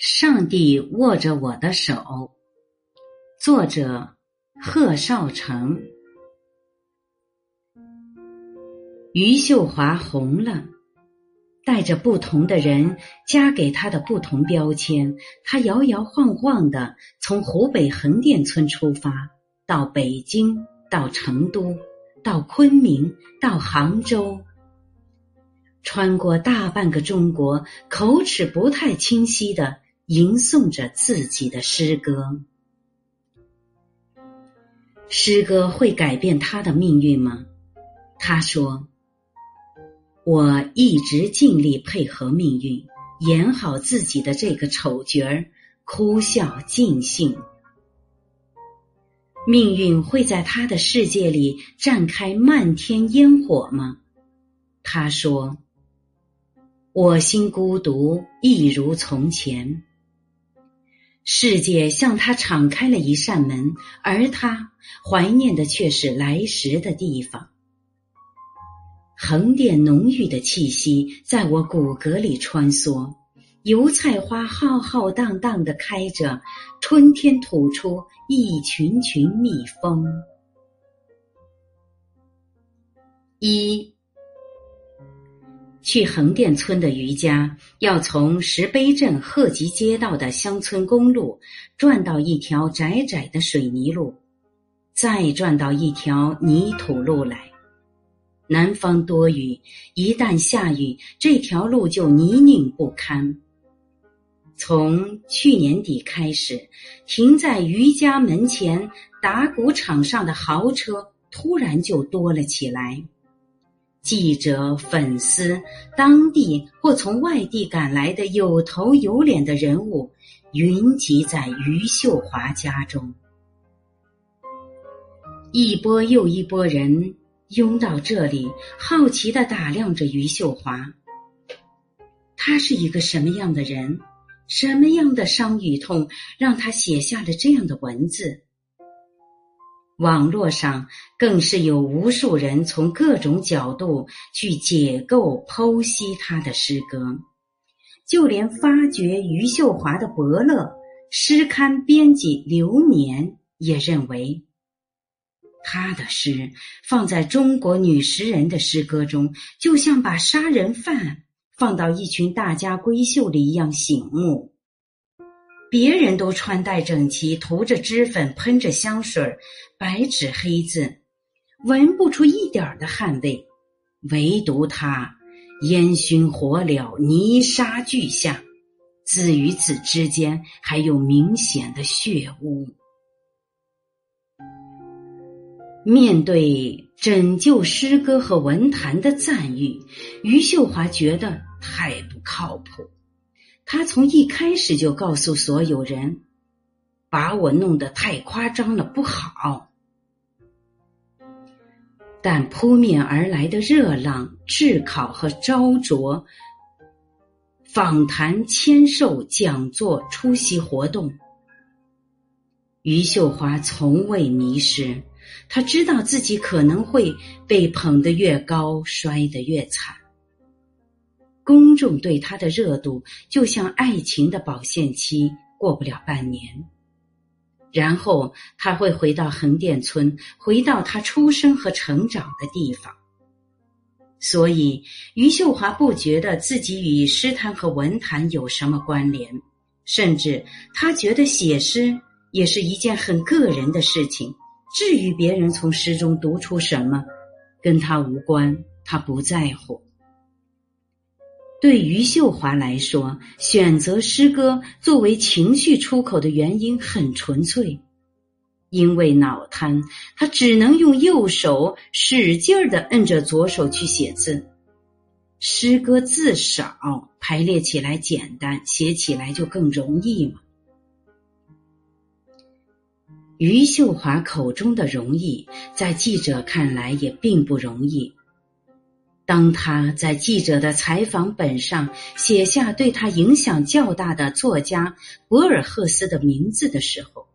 上帝握着我的手。作者：贺绍成。余秀华红了，带着不同的人加给他的不同标签，他摇摇晃晃的从湖北横店村出发，到北京，到成都，到昆明，到杭州。穿过大半个中国，口齿不太清晰的吟诵着自己的诗歌。诗歌会改变他的命运吗？他说：“我一直尽力配合命运，演好自己的这个丑角儿，哭笑尽兴。命运会在他的世界里绽开漫天烟火吗？”他说。我心孤独，一如从前。世界向他敞开了一扇门，而他怀念的却是来时的地方。横店浓郁的气息在我骨骼里穿梭，油菜花浩浩荡荡的开着，春天吐出一群群蜜蜂。一。去横店村的余家，要从石碑镇鹤集街道的乡村公路转到一条窄窄的水泥路，再转到一条泥土路来。南方多雨，一旦下雨，这条路就泥泞不堪。从去年底开始，停在余家门前打谷场上的豪车突然就多了起来。记者、粉丝、当地或从外地赶来的有头有脸的人物，云集在余秀华家中。一波又一波人拥到这里，好奇的打量着余秀华。他是一个什么样的人？什么样的伤与痛，让他写下了这样的文字？网络上更是有无数人从各种角度去解构剖析他的诗歌，就连发掘余秀华的伯乐诗刊编辑刘年也认为，他的诗放在中国女诗人的诗歌中，就像把杀人犯放到一群大家闺秀里一样醒目。别人都穿戴整齐，涂着脂粉，喷着香水，白纸黑字，闻不出一点的汗味，唯独他烟熏火燎，泥沙俱下，字与字之间还有明显的血污。面对拯救诗歌和文坛的赞誉，余秀华觉得太不靠谱。他从一开始就告诉所有人，把我弄得太夸张了，不好。但扑面而来的热浪、炙烤和焦灼，访谈、签售、讲座、出席活动，余秀华从未迷失。他知道自己可能会被捧得越高，摔得越惨。公众对他的热度就像爱情的保鲜期，过不了半年，然后他会回到横店村，回到他出生和成长的地方。所以，余秀华不觉得自己与诗坛和文坛有什么关联，甚至他觉得写诗也是一件很个人的事情。至于别人从诗中读出什么，跟他无关，他不在乎。对余秀华来说，选择诗歌作为情绪出口的原因很纯粹，因为脑瘫，他只能用右手使劲儿的摁着左手去写字。诗歌字少，排列起来简单，写起来就更容易嘛。余秀华口中的容易，在记者看来也并不容易。当他在记者的采访本上写下对他影响较大的作家博尔赫斯的名字的时候，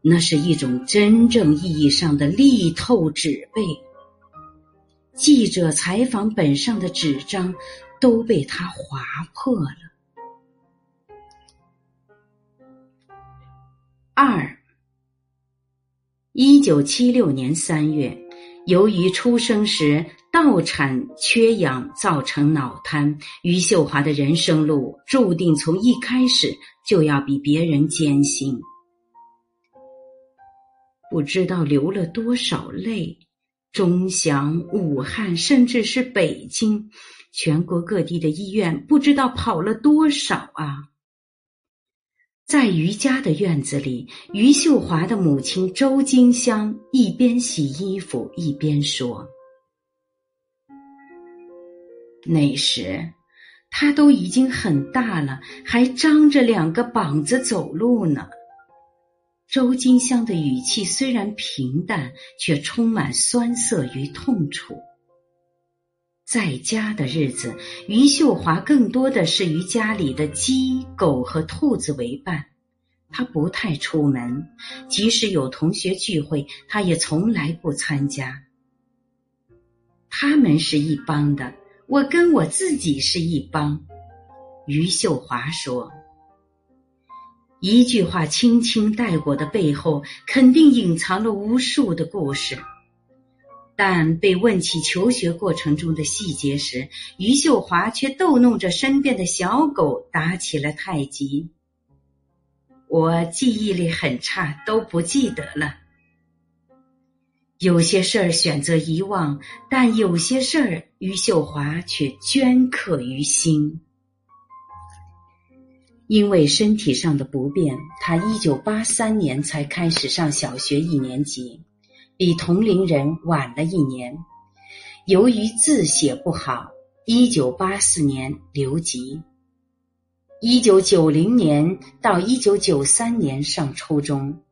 那是一种真正意义上的力透纸背。记者采访本上的纸张都被他划破了。二，一九七六年三月，由于出生时道产缺氧造成脑瘫，于秀华的人生路注定从一开始就要比别人艰辛。不知道流了多少泪，钟祥、武汉，甚至是北京，全国各地的医院，不知道跑了多少啊！在于家的院子里，于秀华的母亲周金香一边洗衣服一边说：“那时，他都已经很大了，还张着两个膀子走路呢。”周金香的语气虽然平淡，却充满酸涩与痛楚。在家的日子，于秀华更多的是与家里的鸡、狗和兔子为伴。他不太出门，即使有同学聚会，他也从来不参加。他们是一帮的，我跟我自己是一帮。于秀华说。一句话轻轻带过的背后，肯定隐藏了无数的故事。但被问起求学过程中的细节时，于秀华却逗弄着身边的小狗打起了太极。我记忆力很差，都不记得了。有些事儿选择遗忘，但有些事儿于秀华却镌刻于心。因为身体上的不便，他一九八三年才开始上小学一年级，比同龄人晚了一年。由于字写不好，一九八四年留级。一九九零年到一九九三年上初中，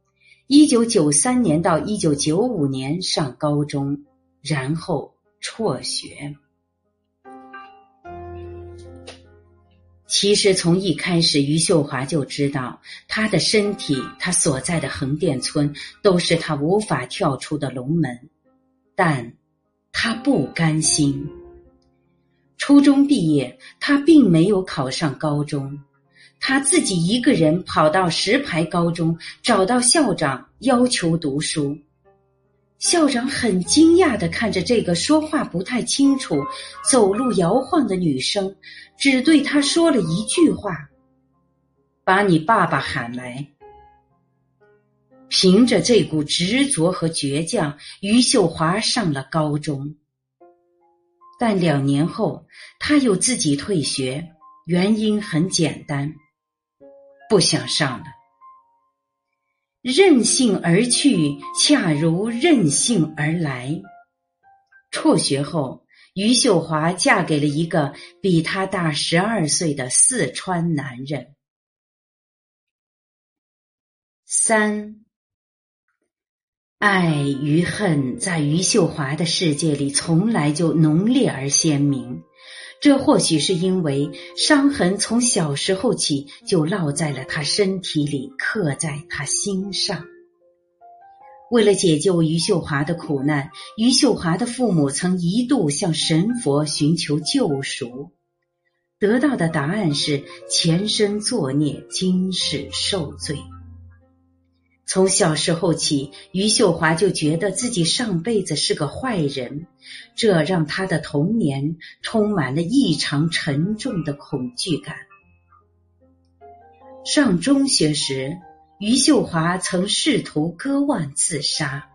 一九九三年到一九九五年上高中，然后辍学。其实从一开始，于秀华就知道，他的身体，他所在的横店村，都是他无法跳出的龙门。但，他不甘心。初中毕业，他并没有考上高中，他自己一个人跑到石牌高中，找到校长要求读书。校长很惊讶的看着这个说话不太清楚、走路摇晃的女生，只对她说了一句话：“把你爸爸喊来。”凭着这股执着和倔强，于秀华上了高中。但两年后，他又自己退学，原因很简单，不想上了。任性而去，恰如任性而来。辍学后，于秀华嫁给了一个比她大十二岁的四川男人。三，爱与恨在于秀华的世界里从来就浓烈而鲜明。这或许是因为伤痕从小时候起就烙在了他身体里，刻在他心上。为了解救于秀华的苦难，于秀华的父母曾一度向神佛寻求救赎，得到的答案是前生作孽，今世受罪。从小时候起，于秀华就觉得自己上辈子是个坏人，这让他的童年充满了异常沉重的恐惧感。上中学时，于秀华曾试图割腕自杀，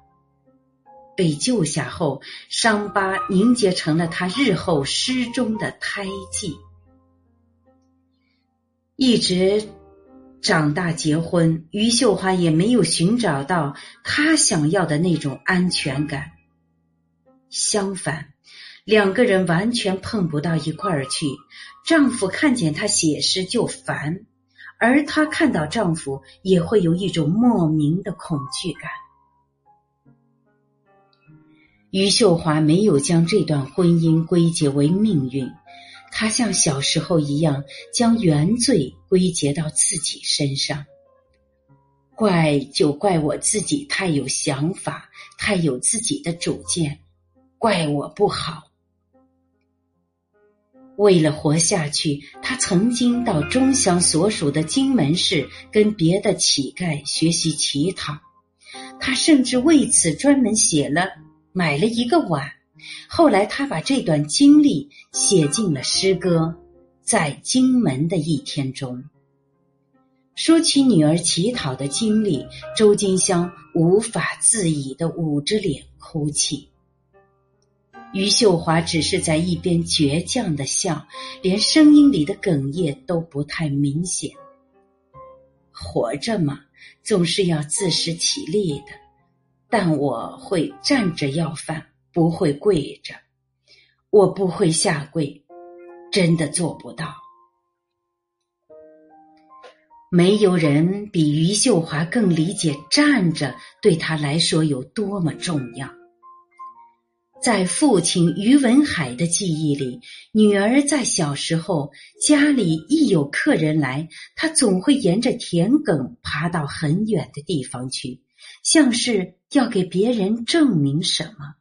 被救下后，伤疤凝结成了他日后失踪的胎记，一直。长大结婚，于秀华也没有寻找到她想要的那种安全感。相反，两个人完全碰不到一块儿去。丈夫看见她写诗就烦，而她看到丈夫也会有一种莫名的恐惧感。于秀华没有将这段婚姻归结为命运。他像小时候一样，将原罪归结到自己身上。怪就怪我自己太有想法，太有自己的主见，怪我不好。为了活下去，他曾经到中乡所属的荆门市跟别的乞丐学习乞讨。他甚至为此专门写了、买了一个碗。后来，他把这段经历写进了诗歌《在荆门的一天》中。说起女儿乞讨的经历，周金香无法自已的捂着脸哭泣。余秀华只是在一边倔强的笑，连声音里的哽咽都不太明显。活着嘛，总是要自食其力的，但我会站着要饭，不会跪着。我不会下跪，真的做不到。没有人比余秀华更理解站着对他来说有多么重要。在父亲于文海的记忆里，女儿在小时候家里一有客人来，她总会沿着田埂爬到很远的地方去，像是要给别人证明什么。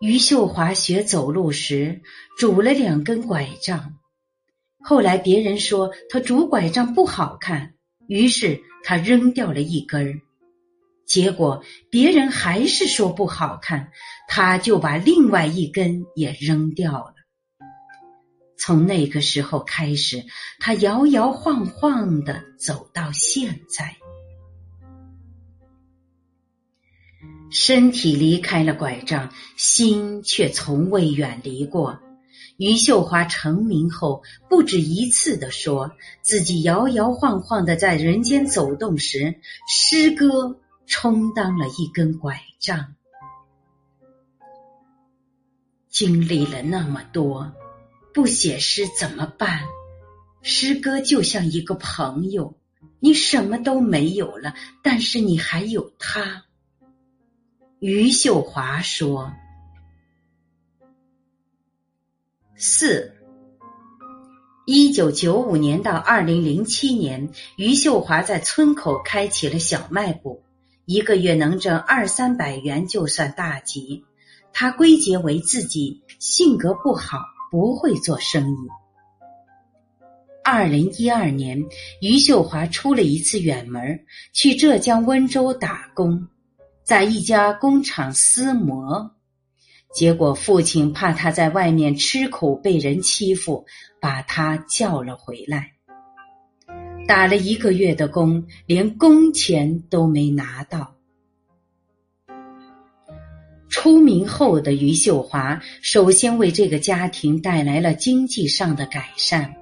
于秀华学走路时拄了两根拐杖，后来别人说她拄拐杖不好看，于是她扔掉了一根儿。结果别人还是说不好看，他就把另外一根也扔掉了。从那个时候开始，他摇摇晃晃的走到现在，身体离开了拐杖，心却从未远离过。余秀华成名后，不止一次的说自己摇摇晃晃的在人间走动时，诗歌。充当了一根拐杖，经历了那么多，不写诗怎么办？诗歌就像一个朋友，你什么都没有了，但是你还有他。余秀华说：“四，一九九五年到二零零七年，余秀华在村口开启了小卖部。”一个月能挣二三百元就算大吉，他归结为自己性格不好，不会做生意。二零一二年，余秀华出了一次远门，去浙江温州打工，在一家工厂撕磨，结果父亲怕他在外面吃苦被人欺负，把他叫了回来。打了一个月的工，连工钱都没拿到。出名后的余秀华，首先为这个家庭带来了经济上的改善。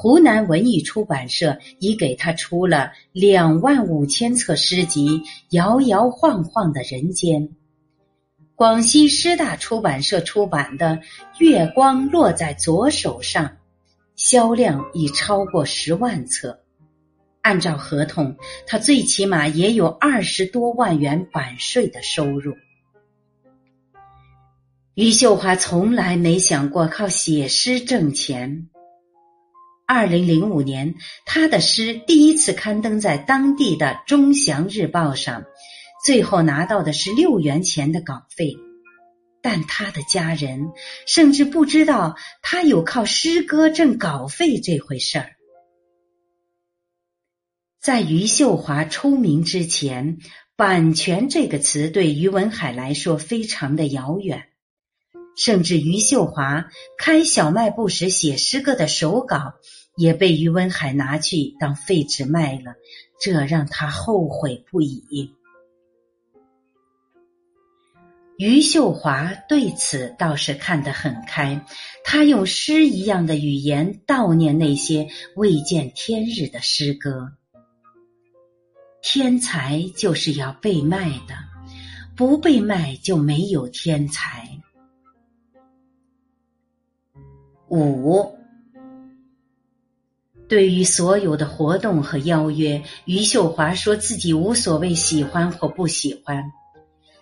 湖南文艺出版社已给他出了两万五千册诗集《摇摇晃晃的人间》。广西师大出版社出版的《月光落在左手上》，销量已超过十万册。按照合同，他最起码也有二十多万元版税的收入。余秀华从来没想过靠写诗挣钱。二零零五年，他的诗第一次刊登在当地的《中祥日报》上，最后拿到的是六元钱的稿费。但他的家人甚至不知道他有靠诗歌挣稿费这回事儿。在余秀华出名之前，“版权”这个词对于文海来说非常的遥远，甚至余秀华开小卖部时写诗歌的手稿也被于文海拿去当废纸卖了，这让他后悔不已。余秀华对此倒是看得很开，他用诗一样的语言悼念那些未见天日的诗歌。天才就是要被卖的，不被卖就没有天才。五，对于所有的活动和邀约，余秀华说自己无所谓喜欢或不喜欢，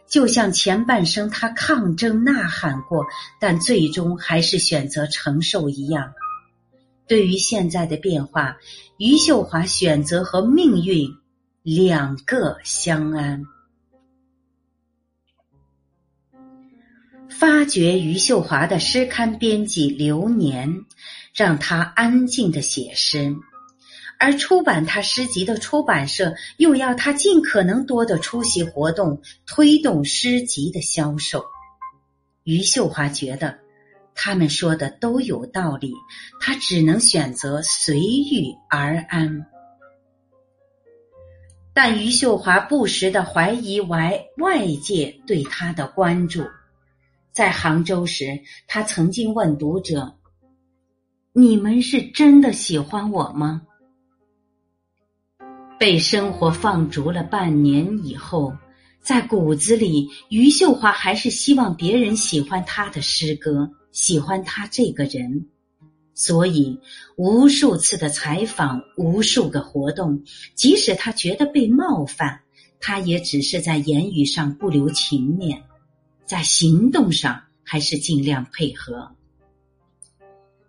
就像前半生他抗争呐喊过，但最终还是选择承受一样。对于现在的变化，余秀华选择和命运。两个相安。发掘余秀华的诗刊编辑刘年，让他安静的写诗。而出版他诗集的出版社又要他尽可能多的出席活动，推动诗集的销售。余秀华觉得他们说的都有道理，他只能选择随遇而安。但余秀华不时的怀疑外外界对他的关注。在杭州时，他曾经问读者：“你们是真的喜欢我吗？”被生活放逐了半年以后，在骨子里，余秀华还是希望别人喜欢他的诗歌，喜欢他这个人。所以，无数次的采访，无数个活动，即使他觉得被冒犯，他也只是在言语上不留情面，在行动上还是尽量配合。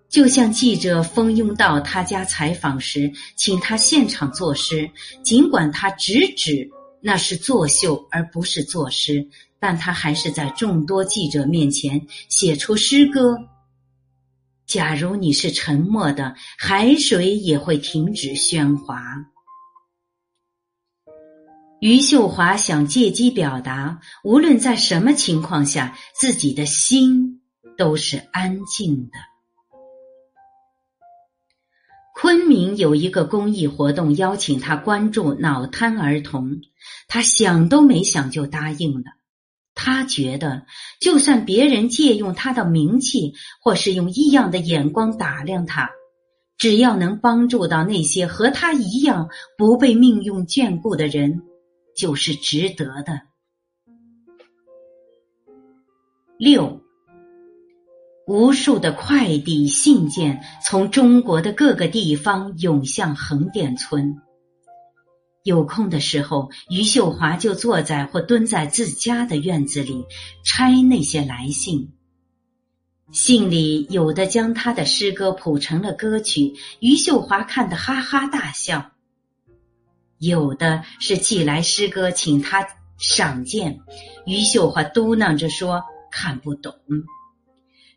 就像记者蜂拥到他家采访时，请他现场作诗，尽管他直指那是作秀而不是作诗，但他还是在众多记者面前写出诗歌。假如你是沉默的，海水也会停止喧哗。余秀华想借机表达，无论在什么情况下，自己的心都是安静的。昆明有一个公益活动，邀请他关注脑瘫儿童，他想都没想就答应了。他觉得，就算别人借用他的名气，或是用异样的眼光打量他，只要能帮助到那些和他一样不被命运眷顾的人，就是值得的。六。无数的快递信件从中国的各个地方涌向横店村。有空的时候，余秀华就坐在或蹲在自家的院子里拆那些来信。信里有的将他的诗歌谱成了歌曲，余秀华看得哈哈大笑；有的是寄来诗歌请他赏鉴，余秀华嘟囔着说看不懂。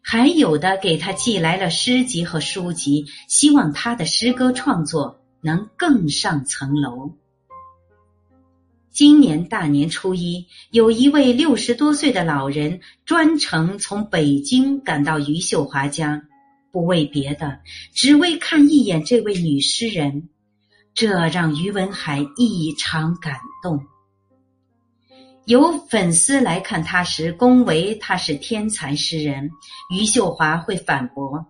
还有的给他寄来了诗集和书籍，希望他的诗歌创作能更上层楼。今年大年初一，有一位六十多岁的老人专程从北京赶到余秀华家，不为别的，只为看一眼这位女诗人，这让于文海异常感动。有粉丝来看他时，恭维他是天才诗人。余秀华会反驳：“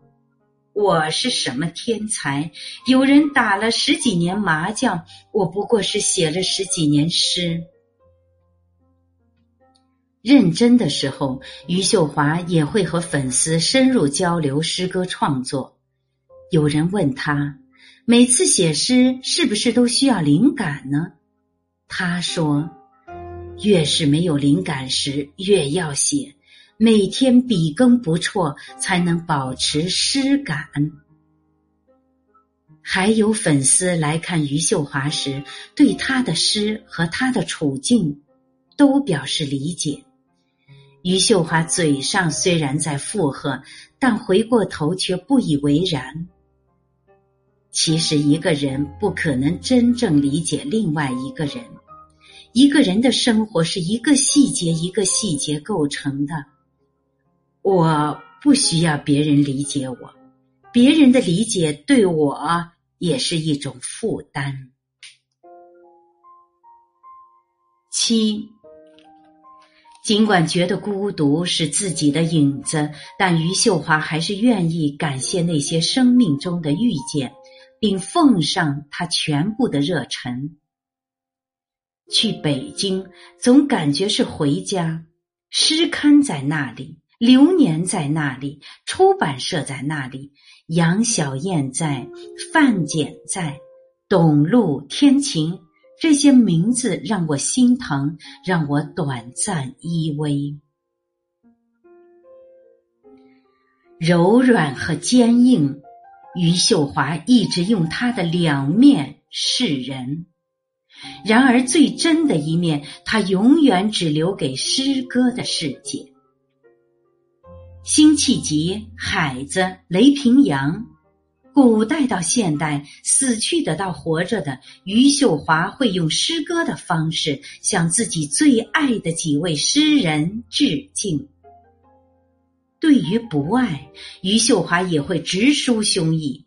我是什么天才？有人打了十几年麻将，我不过是写了十几年诗。”认真的时候，余秀华也会和粉丝深入交流诗歌创作。有人问他：“每次写诗是不是都需要灵感呢？”他说。越是没有灵感时，越要写，每天笔耕不辍，才能保持诗感。还有粉丝来看余秀华时，对他的诗和他的处境都表示理解。余秀华嘴上虽然在附和，但回过头却不以为然。其实，一个人不可能真正理解另外一个人。一个人的生活是一个细节一个细节构成的。我不需要别人理解我，别人的理解对我也是一种负担。七，尽管觉得孤独是自己的影子，但余秀华还是愿意感谢那些生命中的遇见，并奉上他全部的热忱。去北京总感觉是回家，诗刊在那里，流年在那里，出版社在那里，杨小燕在，范简在，董路、天晴这些名字让我心疼，让我短暂依偎。柔软和坚硬，余秀华一直用他的两面示人。然而，最真的一面，他永远只留给诗歌的世界。辛弃疾、海子、雷平阳。古代到现代，死去的到活着的，余秀华会用诗歌的方式向自己最爱的几位诗人致敬。对于不爱，余秀华也会直抒胸臆。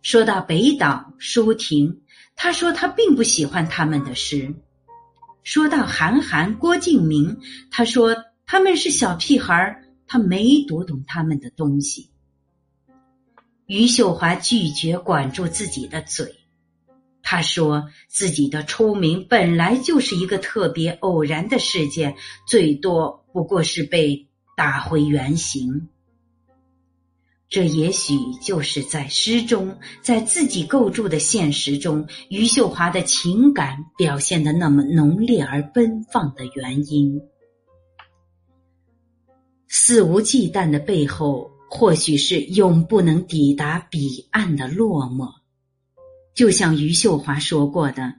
说到北岛、舒婷，他说他并不喜欢他们的诗；说到韩寒、郭敬明，他说他们是小屁孩儿他没读懂他们的东西。余秀华拒绝管住自己的嘴，他说自己的出名本来就是一个特别偶然的事件，最多不过是被打回原形。这也许就是在诗中，在自己构筑的现实中，余秀华的情感表现的那么浓烈而奔放的原因。肆无忌惮的背后。或许是永不能抵达彼岸的落寞，就像余秀华说过的：“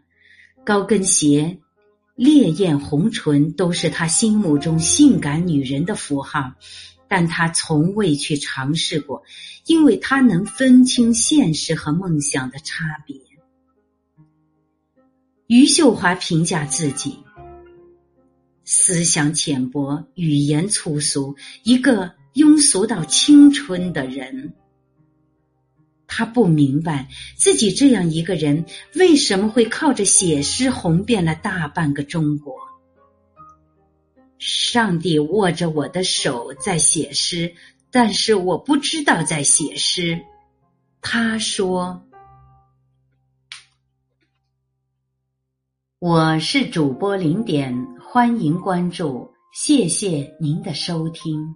高跟鞋、烈焰红唇都是他心目中性感女人的符号，但他从未去尝试过，因为他能分清现实和梦想的差别。”余秀华评价自己：思想浅薄，语言粗俗，一个。庸俗到青春的人，他不明白自己这样一个人为什么会靠着写诗红遍了大半个中国。上帝握着我的手在写诗，但是我不知道在写诗。他说：“我是主播零点，欢迎关注，谢谢您的收听。”